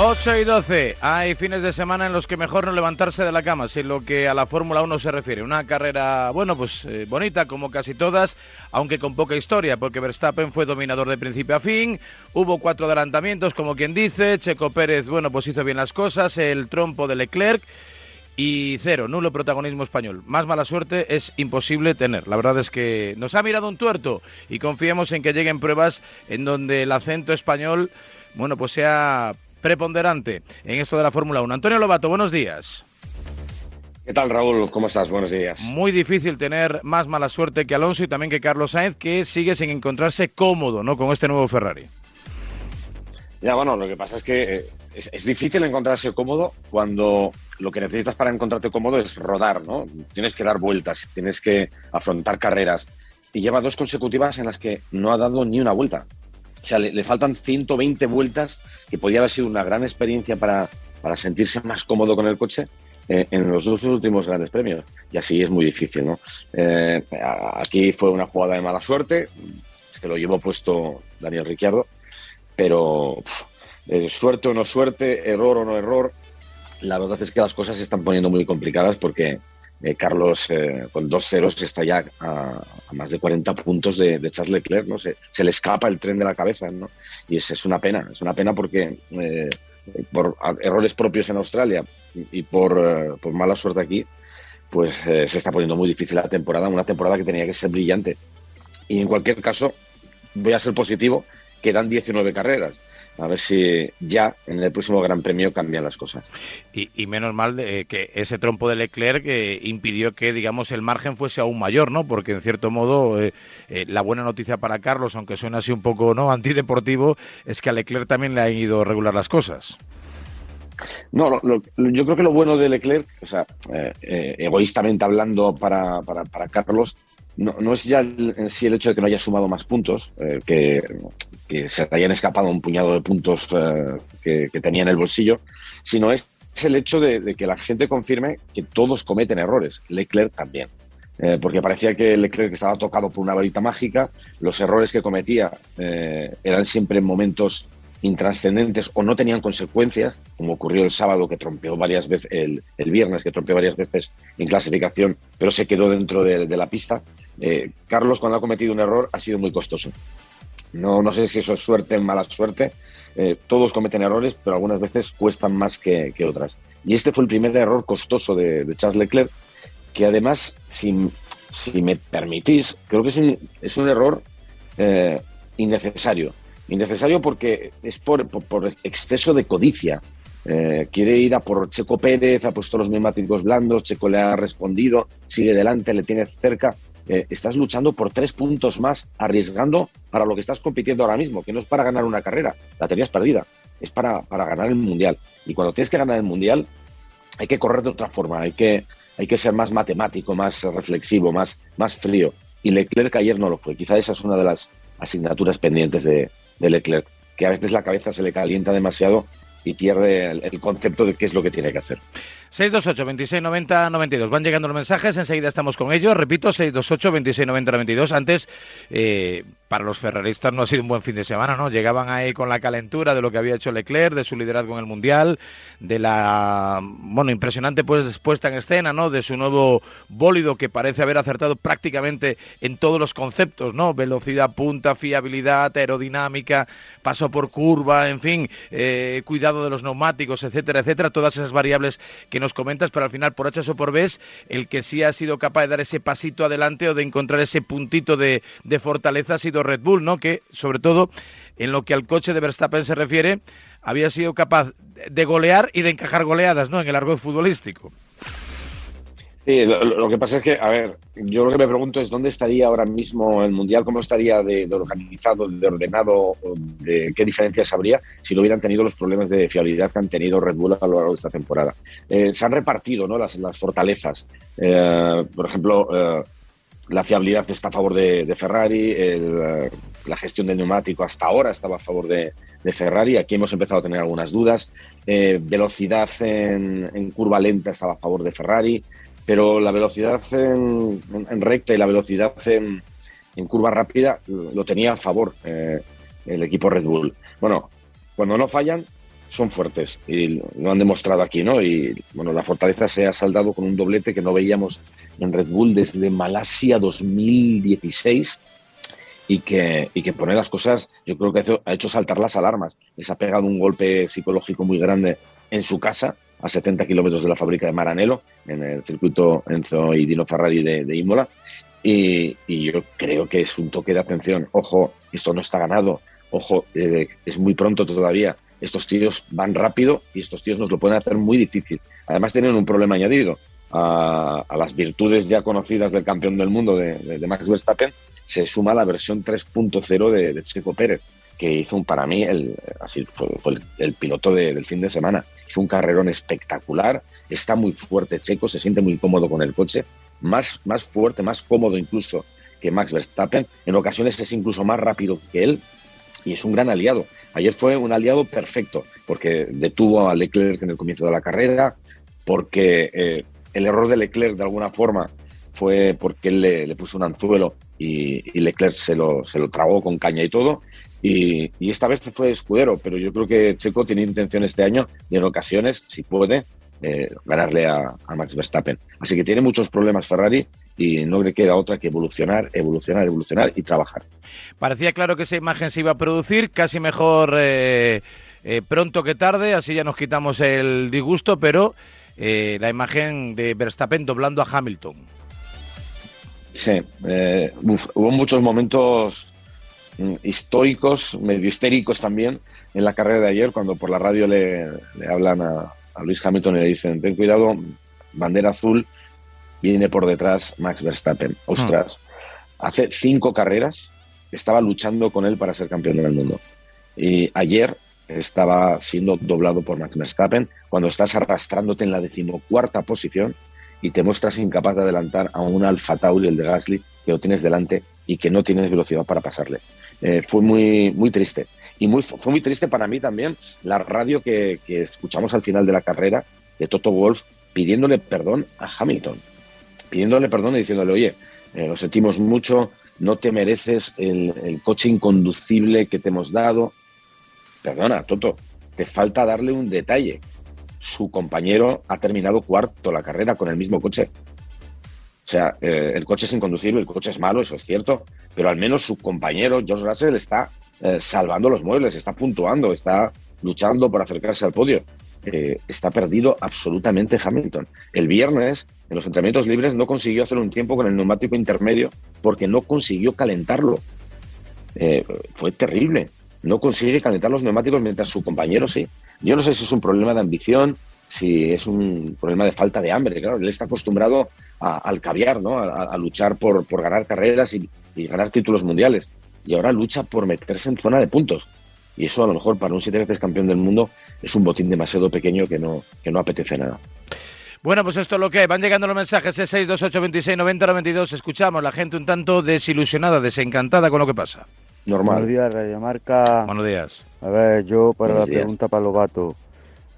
8 y 12. Hay fines de semana en los que mejor no levantarse de la cama, si lo que a la Fórmula 1 se refiere. Una carrera, bueno, pues eh, bonita como casi todas, aunque con poca historia, porque Verstappen fue dominador de principio a fin. Hubo cuatro adelantamientos, como quien dice. Checo Pérez, bueno, pues hizo bien las cosas. El trompo de Leclerc. Y cero, nulo protagonismo español. Más mala suerte es imposible tener. La verdad es que nos ha mirado un tuerto y confiamos en que lleguen pruebas en donde el acento español, bueno, pues sea preponderante en esto de la Fórmula 1. Antonio Lobato, buenos días. ¿Qué tal, Raúl? ¿Cómo estás? Buenos días. Muy difícil tener más mala suerte que Alonso y también que Carlos Sainz, que sigue sin encontrarse cómodo ¿no? con este nuevo Ferrari. Ya, bueno, lo que pasa es que eh, es, difícil encontrarse cómodo cuando lo que necesitas para encontrarte cómodo es rodar, ¿no? Tienes que dar vueltas, tienes que afrontar carreras. Y lleva dos consecutivas en las que no ha dado ni una vuelta. O sea, le, faltan 120 vueltas, que podría haber sido una gran experiencia para, para sentirse más cómodo con el coche eh, en los dos últimos grandes premios. Y así es muy difícil, ¿no? Eh, aquí fue una jugada de mala suerte, se lo llevó puesto Daniel Ricciardo, pero eh, suerte o no suerte, error o no error, la verdad es que las cosas se están poniendo muy complicadas porque eh, Carlos eh, con dos ceros está ya a, más de 40 puntos de, Charles Leclerc, ¿no? Se, se, le escapa el tren de la cabeza, ¿no? Y es, es una pena, es una pena porque eh, por errores propios en Australia y por, por mala suerte aquí, pues se está poniendo muy difícil la temporada, una temporada que tenía que ser brillante. Y en cualquier caso, voy a ser positivo, quedan 19 carreras a ver si ya en el próximo Gran Premio cambian las cosas. Y, menos mal de, que ese trompo de Leclerc que impidió que, digamos, el margen fuese aún mayor, ¿no? Porque, en cierto modo, eh, eh, la buena noticia para Carlos, aunque suena así un poco no antideportivo, es que a Leclerc también le han ido a regular las cosas. No, yo creo que lo bueno de Leclerc, o sea, eh, egoístamente hablando para, para, para Carlos, no, no es ya en sí el hecho de que no haya sumado más puntos, eh, que, se hayan escapado un puñado de puntos eh, que, tenía en el bolsillo, sino es, el hecho de, que la gente confirme que todos cometen errores, Leclerc también. Eh, porque parecía que Leclerc estaba tocado por una varita mágica, los errores que cometía eran siempre en momentos intrascendentes o no tenían consecuencias, como ocurrió el sábado que trompeó varias veces, el, viernes que trompeó varias veces en clasificación, pero se quedó dentro de la pista. Eh, Carlos, cuando ha cometido un error, ha sido muy costoso. No, no sé si eso es suerte o mala suerte. Eh, todos cometen errores, pero algunas veces cuestan más que, otras. Y este fue el primer error costoso de, Charles Leclerc, que además, si, me permitís, creo que es un, es un error eh, innecesario. Innecesario porque es por, por, exceso de codicia. quiere ir a por Checo Pérez, ha puesto los neumáticos blandos, Checo le ha respondido, sigue delante, le tiene cerca. Eh, estás luchando por tres puntos más, arriesgando para lo que estás compitiendo ahora mismo, que no es para ganar una carrera, la tenías perdida, es para, para ganar el Mundial. Y cuando tienes que ganar el Mundial, hay que correr de otra forma, hay que, hay que ser más matemático, más reflexivo, más, más frío. Y Leclerc ayer no lo fue. Quizá esa es una de las asignaturas pendientes de, de Leclerc, que a veces la cabeza se le calienta demasiado y pierde el, concepto de qué es lo que tiene que hacer. 628 26 90 92. Van llegando los mensajes, enseguida estamos con ellos. Repito, 628 26 90 92. Antes, eh, para los ferraristas no ha sido un buen fin de semana, ¿no? Llegaban ahí con la calentura de lo que había hecho Leclerc, de su liderazgo en el Mundial, de la, bueno, impresionante pues, puesta en escena, ¿no? De su nuevo bólido que parece haber acertado prácticamente en todos los conceptos, ¿no? Velocidad punta, fiabilidad, aerodinámica, paso por curva, en fin, eh, cuidado de los neumáticos, etcétera, etcétera, todas esas variables que nos comentas, pero al final, por H o por B, el que sí ha sido capaz de dar ese pasito adelante o de encontrar ese puntito de, de fortaleza ha sido Red Bull, ¿no? Que sobre todo en lo que al coche de Verstappen se refiere, había sido capaz de golear y de encajar goleadas, ¿no? En el argot futbolístico. Sí, lo, que pasa es que, a ver, yo lo que me pregunto es dónde estaría ahora mismo el Mundial, cómo estaría de, organizado, de ordenado, de qué diferencias habría si no hubieran tenido los problemas de fiabilidad que han tenido Red Bull a lo largo de esta temporada. Eh, se han repartido ¿no? las, fortalezas. Eh, por ejemplo, eh, la fiabilidad está a favor de, Ferrari, la gestión del neumático hasta ahora estaba a favor de, Ferrari, aquí hemos empezado a tener algunas dudas, velocidad en, curva lenta estaba a favor de Ferrari, pero la velocidad en, recta y la velocidad en, curva rápida lo tenía a favor eh, el equipo Red Bull. Bueno, cuando no fallan, son fuertes y lo han demostrado aquí, ¿no? Y bueno, la fortaleza se ha saldado con un doblete que no veíamos en Red Bull desde Malasia 2016 y que, y que pone las cosas, yo creo que ha hecho saltar las alarmas. Les ha pegado un golpe psicológico muy grande en su casa, a 70 kilómetros de la fábrica de Maranello, en el circuito Enzo y Dino Ferrari de, Imola. Y, yo creo que es un toque de atención. Ojo, esto no está ganado. Ojo, eh, es muy pronto todavía. Estos tíos van rápido y estos tíos nos lo pueden hacer muy difícil. Además tienen un problema añadido. A, las virtudes ya conocidas del campeón del mundo de Max Verstappen se suma la versión 3.0 de, de Checo Pérez que hizo un, para mí el, así fue, el, piloto de, del fin de semana. Hizo un carrerón espectacular, está muy fuerte Checo, se siente muy cómodo con el coche, más, más fuerte, más cómodo incluso que Max Verstappen. En ocasiones es incluso más rápido que él y es un gran aliado. Ayer fue un aliado perfecto porque detuvo a Leclerc en el comienzo de la carrera, porque eh, el error de Leclerc de alguna forma fue porque él le, le puso un anzuelo y, y, Leclerc se lo, se lo tragó con caña y todo. Y, y, esta vez fue escudero, pero yo creo que Checo tiene intención este año y en ocasiones, si puede, eh, ganarle a, a, Max Verstappen. Así que tiene muchos problemas Ferrari y no le queda otra que evolucionar, evolucionar, evolucionar y trabajar. Parecía claro que esa imagen se iba a producir, casi mejor eh, eh, pronto que tarde, así ya nos quitamos el disgusto, pero eh, la imagen de Verstappen doblando a Hamilton. Sí, uf, hubo muchos momentos históricos, medio histéricos también, en la carrera de ayer, cuando por la radio le, le hablan a, a, Luis Hamilton y le dicen, ten cuidado, bandera azul, viene por detrás Max Verstappen. Ostras, hmm. hace cinco carreras estaba luchando con él para ser campeón del mundo. Y ayer estaba siendo doblado por Max Verstappen, cuando estás arrastrándote en la decimocuarta posición, y te muestras incapaz de adelantar a un Alfa Tauri, el de Gasly, que lo tienes delante y que no tienes velocidad para pasarle. Eh, fue muy, muy triste. Y muy, fue muy triste para mí también la radio que, escuchamos al final de la carrera de Toto Wolf pidiéndole perdón a Hamilton. Pidiéndole perdón y diciéndole, oye, eh, lo sentimos mucho, no te mereces el, el coche inconducible que te hemos dado. Perdona, Toto, te falta darle un detalle su compañero ha terminado cuarto la carrera con el mismo coche. O sea, eh, el coche es inconducible, el coche es malo, eso es cierto, pero al menos su compañero, George Russell, está eh, salvando los muebles, está puntuando, está luchando por acercarse al podio. Eh, está perdido absolutamente Hamilton. El viernes, en los entrenamientos libres, no consiguió hacer un tiempo con el neumático intermedio porque no consiguió calentarlo. Eh, fue terrible. No consigue calentar los neumáticos mientras su compañero sí. Yo no sé si es un problema de ambición, si es un problema de falta de hambre. Claro, él está acostumbrado a, al caviar, ¿no? A, a, luchar por, por ganar carreras y, y, ganar títulos mundiales. Y ahora lucha por meterse en zona de puntos. Y eso a lo mejor para un siete veces campeón del mundo es un botín demasiado pequeño que no, que no apetece nada. Bueno, pues esto es lo que hay. Van llegando los mensajes 628 26 90 92. Escuchamos la gente un tanto desilusionada, desencantada con lo que pasa. Normal. Buenos días, Radio Marca. Buenos días. A ver, yo para Buenos la días. pregunta para Lobato.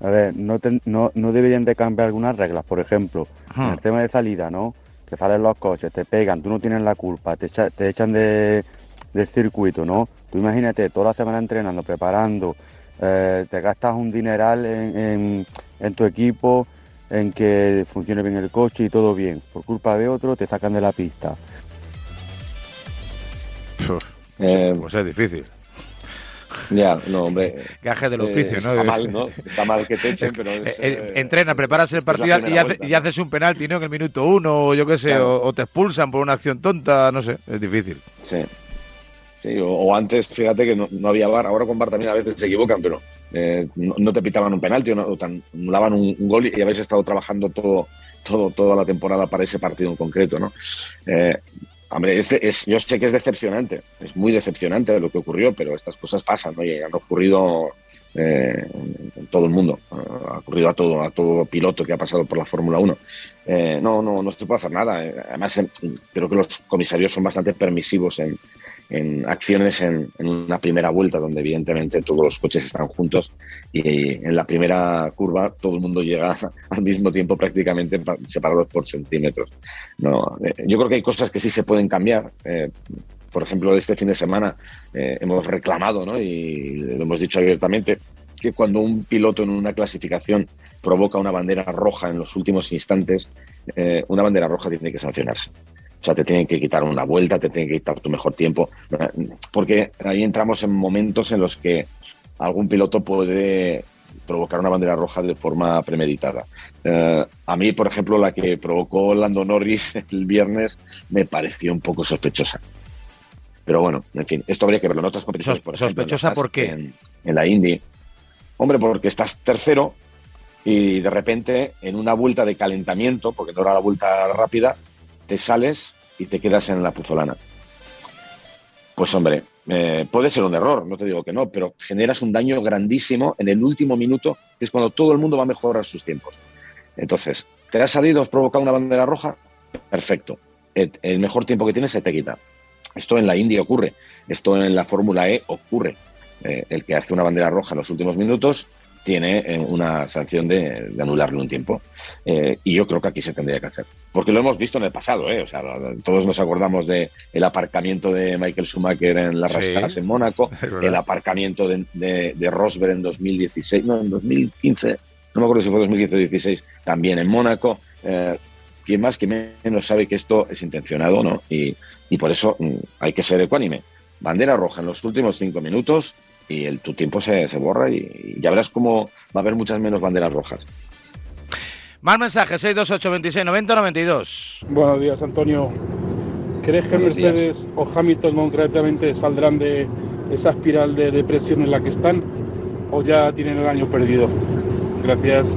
A ver, no, te, no, no, deberían de cambiar algunas reglas, por ejemplo, Ajá. en el tema de salida, ¿no? Que salen los coches, te pegan, tú no tienes la culpa, te, echa, te echan de, del circuito, ¿no? Tú imagínate, toda la semana entrenando, preparando, eh, te gastas un dineral en, en, en, tu equipo, en que funcione bien el coche y todo bien. Por culpa de otro, te sacan de la pista. Eh, pues es difícil. Ya, no, hombre. Gajes del oficio, eh, ¿no? Está mal, ¿no? Está mal que te echen, pero. Es, eh, entrena, preparas el partido y, hace, y, haces un penalti, ¿no? En el minuto uno, o yo qué sé, claro. o, o, te expulsan por una acción tonta, no sé, es difícil. Sí. sí o, o, antes, fíjate que no, no, había bar, ahora con bar también a veces se equivocan, pero eh, no, no, te pitaban un penalti o, no, o te anulaban un, un, gol y habéis estado trabajando todo, todo, toda la temporada para ese partido en concreto, ¿no? Hombre, es, es, yo sé que es decepcionante, es muy decepcionante lo que ocurrió, pero estas cosas pasan, ¿no? Y han ocurrido eh, en todo el mundo, ha ocurrido a todo, a todo piloto que ha pasado por la Fórmula 1. Eh, no, no, no se puede hacer nada. Además, eh, creo que los comisarios son bastante permisivos en, en acciones en, una primera vuelta, donde evidentemente todos los coches están juntos y en la primera curva todo el mundo llega al mismo tiempo prácticamente separados por centímetros. No, eh, yo creo que hay cosas que sí se pueden cambiar. Eh, por ejemplo, este fin de semana eh, hemos reclamado, ¿no? y lo hemos dicho abiertamente, que cuando un piloto en una clasificación provoca una bandera roja en los últimos instantes, eh, una bandera roja tiene que sancionarse. O sea, te tienen que quitar una vuelta, te tienen que quitar tu mejor tiempo, porque ahí entramos en momentos en los que algún piloto puede provocar una bandera roja de forma premeditada. Eh, a mí, por ejemplo, la que provocó Lando Norris el viernes me pareció un poco sospechosa. Pero bueno, en fin, esto habría que verlo en otras competiciones. Por ¿Sospechosa por qué? En, en, la Indy. Hombre, porque estás tercero y de repente en una vuelta de calentamiento, porque no era la vuelta rápida, te sales y te quedas en la puzolana. Pues hombre, eh, puede ser un error, no te digo que no, pero generas un daño grandísimo en el último minuto, que es cuando todo el mundo va a mejorar sus tiempos. Entonces, ¿te has salido, has provocado una bandera roja? Perfecto. El, mejor tiempo que tienes se te quita. Esto en la India ocurre, esto en la Fórmula E ocurre. Eh, el que hace una bandera roja en los últimos minutos tiene eh, una sanción de, anularle un tiempo. Eh, y yo creo que aquí se tendría que hacer. Porque lo hemos visto en el pasado, ¿eh? O sea, todos nos acordamos de el aparcamiento de Michael Schumacher en las rascadas en Mónaco, el aparcamiento de, de, Rosberg en 2016, no, en 2015, no me acuerdo si fue 2015 o 2016, también en Mónaco. Eh, ¿Quién más que menos sabe que esto es intencionado, no? Y, y por eso mm, hay que ser ecuánime. Bandera roja en los últimos cinco minutos, y el, tu tiempo se, se borra y, ya verás cómo va a haber muchas menos banderas rojas. Más mensajes, 628 26 90 92. Buenos días, Antonio. ¿Crees que Mercedes o Hamilton concretamente saldrán de esa espiral de depresión en la que están o ya tienen el año perdido? Gracias.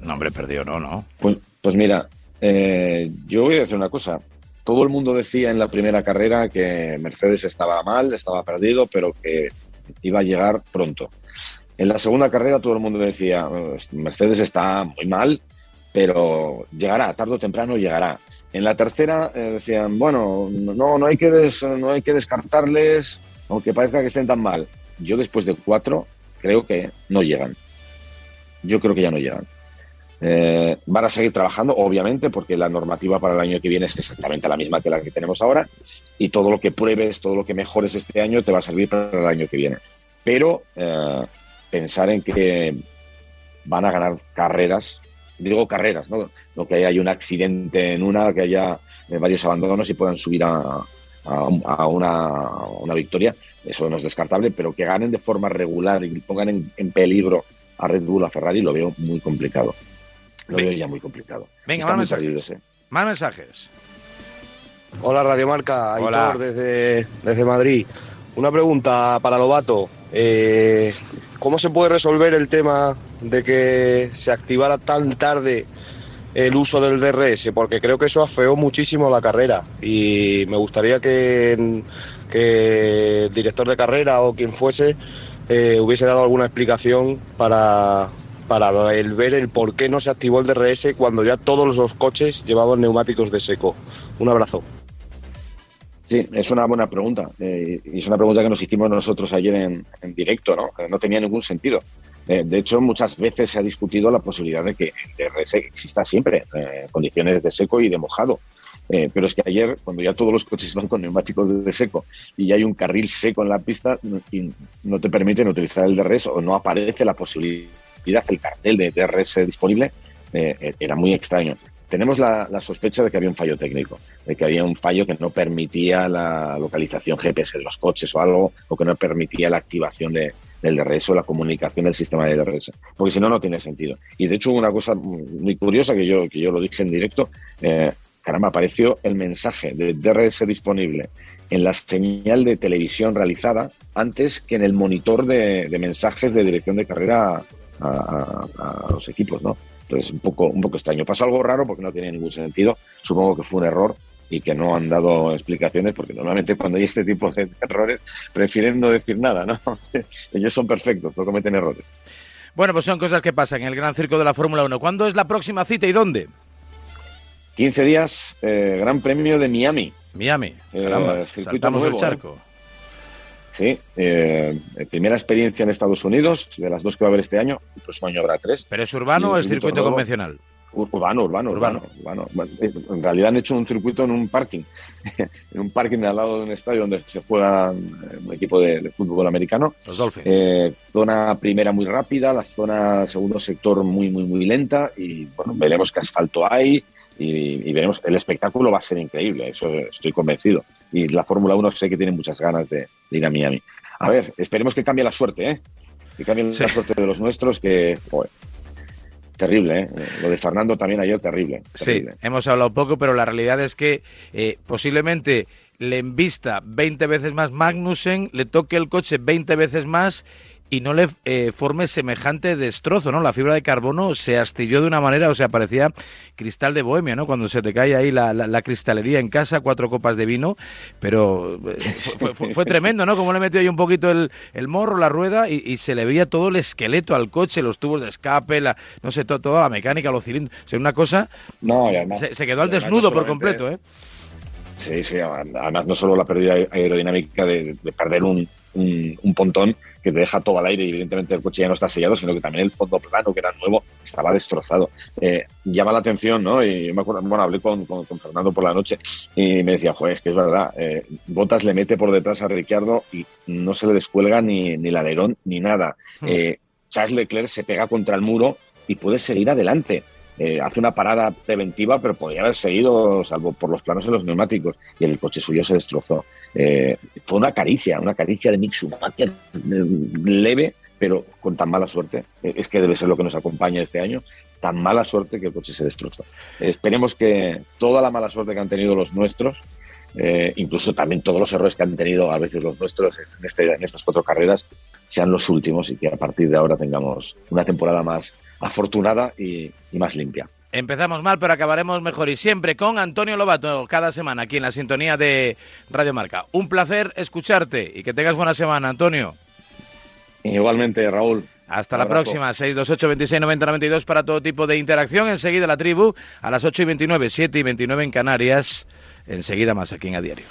No, hombre, perdido no, ¿no? Pues, pues mira, eh, yo voy a decir una cosa. Todo el mundo decía en la primera carrera que Mercedes estaba mal, estaba perdido, pero que iba a llegar pronto. En la segunda carrera todo el mundo decía, Mercedes está muy mal, pero llegará, tarde o temprano llegará. En la tercera eh, decían, bueno, no, no, hay que no hay que descartarles, aunque parezca que estén tan mal. Yo después de cuatro creo que no llegan. Yo creo que ya no llegan. Eh, van a seguir trabajando, obviamente, porque la normativa para el año que viene es exactamente la misma que la que tenemos ahora y todo lo que pruebes, todo lo que mejores este año te va a servir para el año que viene. Pero eh, pensar en que van a ganar carreras, digo carreras, ¿no? no que haya un accidente en una, que haya eh, varios abandonos y puedan subir a, una, victoria, eso no es descartable, pero que ganen de forma regular y pongan en, en peligro a Red Bull, a Ferrari, lo veo muy complicado. Lo veo ya muy complicado. Venga, más mensajes. ¿eh? más mensajes. Hola Radio Marca, Aitor desde, desde Madrid. Una pregunta para Lobato. Eh, ¿Cómo se puede resolver el tema de que se activara tan tarde el uso del DRS? Porque creo que eso afeó muchísimo la carrera y me gustaría que, que el director de carrera o quien fuese eh, hubiese dado alguna explicación para, para el ver el por qué no se activó el DRS cuando ya todos los coches llevaban neumáticos de seco. Un abrazo. Sí, es una buena pregunta. Eh, y es una pregunta que nos hicimos nosotros ayer en, directo, ¿no? no tenía ningún sentido. Eh, de hecho, muchas veces se ha discutido la posibilidad de que el DRS exista siempre, eh, condiciones de seco y de mojado. pero es que ayer, cuando ya todos los coches van con neumáticos de seco y ya hay un carril seco en la pista y no te permiten utilizar el DRS o no aparece la posibilidad el cartel de DRS disponible, eh, eh, era muy extraño. Tenemos la, sospecha de que había un fallo técnico, de que había un fallo que no permitía la localización GPS de los coches o algo, o que no permitía la activación de, del DRS o la comunicación del sistema de DRS, porque si no, no tiene sentido. Y de hecho, una cosa muy curiosa que yo, que yo lo dije en directo, eh, caramba, apareció el mensaje de DRS disponible en la señal de televisión realizada antes que en el monitor de mensajes de dirección de carrera a, los equipos, ¿no? Entonces, un poco, un poco extraño. Pasó algo raro porque no tiene ningún sentido. Supongo que fue un error y que no han dado explicaciones porque normalmente cuando hay este tipo de errores prefieren no decir nada, ¿no? Ellos son perfectos, no cometen errores. Bueno, pues son cosas que pasan en el Gran Circo de la Fórmula 1. ¿Cuándo es la próxima cita y dónde? 15 días, eh, Gran Premio de Miami. Miami. Eh, circuito nuevo, el ¿eh? Sí, eh, primera experiencia en Estados Unidos, de las dos que va a haber este año, el próximo año habrá tres. ¿Pero es urbano o es circuito convencional? Urbano, urbano, urbano, urbano. En realidad han hecho un circuito en un parking, en un parking al lado de un estadio donde se juega un equipo de, fútbol americano. Los Dolphins. Eh, zona primera muy rápida, la zona segundo sector muy, muy, muy lenta y bueno, veremos qué asfalto hay y, veremos. El espectáculo va a ser increíble, eso estoy convencido. Y la Fórmula 1 sé que tiene muchas ganas de, ir a Miami. A ver, esperemos que cambie la suerte, ¿eh? Que cambie la suerte de los nuestros, que Terrible, ¿eh? Lo de Fernando también ayer, terrible, Sí, hemos hablado poco, pero la realidad es que eh, posiblemente le envista 20 veces más Magnussen, le toque el coche 20 veces más y no le eh, forme semejante destrozo, ¿no? La fibra de carbono se astilló de una manera, o sea, parecía cristal de bohemia, ¿no? Cuando se te cae ahí la, cristalería en casa, cuatro copas de vino, pero eh, fue, tremendo, ¿no? Como le metió ahí un poquito el, morro, la rueda, y, se le veía todo el esqueleto al coche, los tubos de escape, la, no sé, toda la mecánica, los cilindros, o sea, una cosa... No, se, quedó al desnudo por completo, ¿eh? Sí, sí, además no solo la pérdida aerodinámica de, perder un, un, pontón que te deja todo al aire y evidentemente el coche ya no está sellado, sino que también el fondo plano, que era nuevo, estaba destrozado. Eh, llama la atención, ¿no? Y yo me acuerdo, bueno, hablé con, con, Fernando por la noche y me decía, joder, es que es verdad, eh, Botas le mete por detrás a Ricciardo y no se le descuelga ni, ni el alerón ni nada. Hmm. Eh, Charles Leclerc se pega contra el muro y puede seguir adelante. Eh, hace una parada preventiva, pero podría haber seguido, salvo por los planos en los neumáticos, y el coche suyo se destrozó. Eh, fue una caricia, una caricia de Mick eh, leve, pero con tan mala suerte. es que debe ser lo que nos acompaña este año, tan mala suerte que el coche se destrozó. esperemos que toda la mala suerte que han tenido los nuestros, incluso también todos los errores que han tenido a veces los nuestros en, este, en estas cuatro carreras, sean los últimos y que a partir de ahora tengamos una temporada más afortunada y, más limpia. Empezamos mal, pero acabaremos mejor y siempre con Antonio Lobato, cada semana aquí en la sintonía de Radio Marca. Un placer escucharte y que tengas buena semana, Antonio. Igualmente, Raúl. Hasta la próxima, 628 26 90 92 para todo tipo de interacción. Enseguida la tribu a las 8 y 29, 7 y 29 en Canarias. Enseguida más aquí en A Diario.